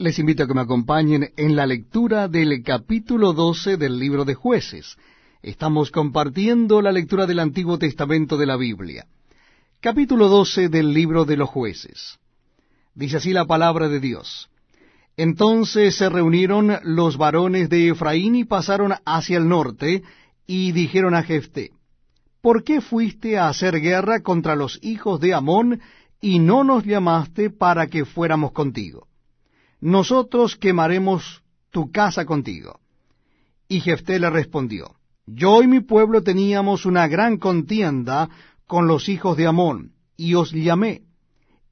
Les invito a que me acompañen en la lectura del capítulo 12 del libro de jueces. Estamos compartiendo la lectura del Antiguo Testamento de la Biblia. Capítulo 12 del libro de los jueces. Dice así la palabra de Dios. Entonces se reunieron los varones de Efraín y pasaron hacia el norte, y dijeron a Jefté, ¿Por qué fuiste a hacer guerra contra los hijos de Amón, y no nos llamaste para que fuéramos contigo? Nosotros quemaremos tu casa contigo. Y Jefté le respondió, Yo y mi pueblo teníamos una gran contienda con los hijos de Amón, y os llamé,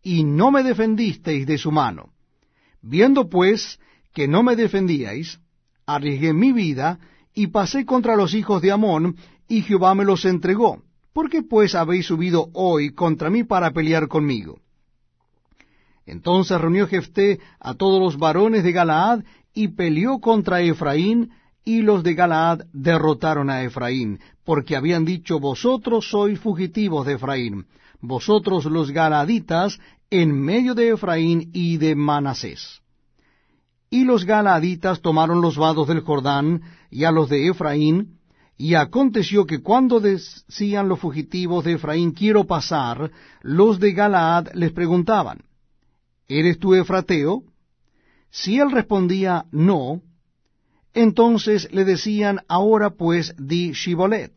y no me defendisteis de su mano. Viendo pues que no me defendíais, arriesgué mi vida, y pasé contra los hijos de Amón, y Jehová me los entregó. ¿Por qué pues habéis subido hoy contra mí para pelear conmigo? Entonces reunió Jefté a todos los varones de Galaad y peleó contra Efraín, y los de Galaad derrotaron a Efraín, porque habían dicho, vosotros sois fugitivos de Efraín, vosotros los Galaaditas, en medio de Efraín y de Manasés. Y los Galaaditas tomaron los vados del Jordán y a los de Efraín, y aconteció que cuando decían los fugitivos de Efraín, quiero pasar, los de Galaad les preguntaban, ¿Eres tú Efrateo? Si él respondía no, entonces le decían, ahora pues di Shibolet.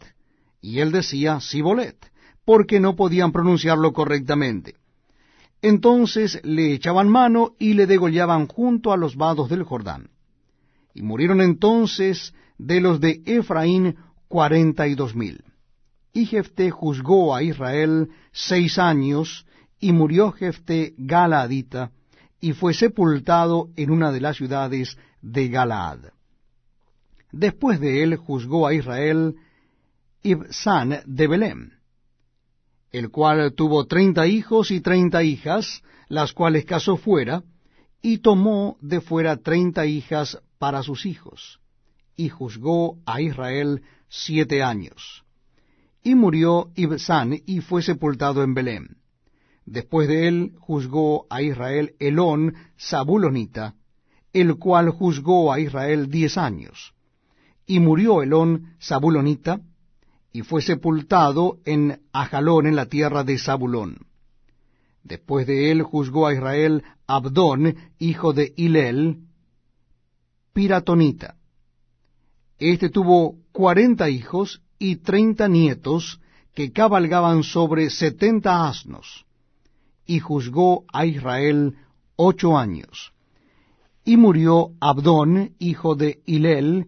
Y él decía Sibolet, porque no podían pronunciarlo correctamente. Entonces le echaban mano y le degollaban junto a los vados del Jordán. Y murieron entonces de los de Efraín cuarenta y dos mil. Y Jefté juzgó a Israel seis años, y murió Jefté Galaadita, y fue sepultado en una de las ciudades de Galaad. Después de él juzgó a Israel Ibsán de Belém, el cual tuvo treinta hijos y treinta hijas, las cuales casó fuera, y tomó de fuera treinta hijas para sus hijos, y juzgó a Israel siete años. Y murió Ibsán y fue sepultado en Belém. Después de él juzgó a Israel Elón Zabulonita, el cual juzgó a Israel diez años. Y murió Elón Zabulonita, y fue sepultado en Ajalón en la tierra de Zabulón. Después de él juzgó a Israel Abdón, hijo de Hilel, Piratonita. Este tuvo cuarenta hijos y treinta nietos que cabalgaban sobre setenta asnos y juzgó a Israel ocho años. Y murió Abdón, hijo de Hilel,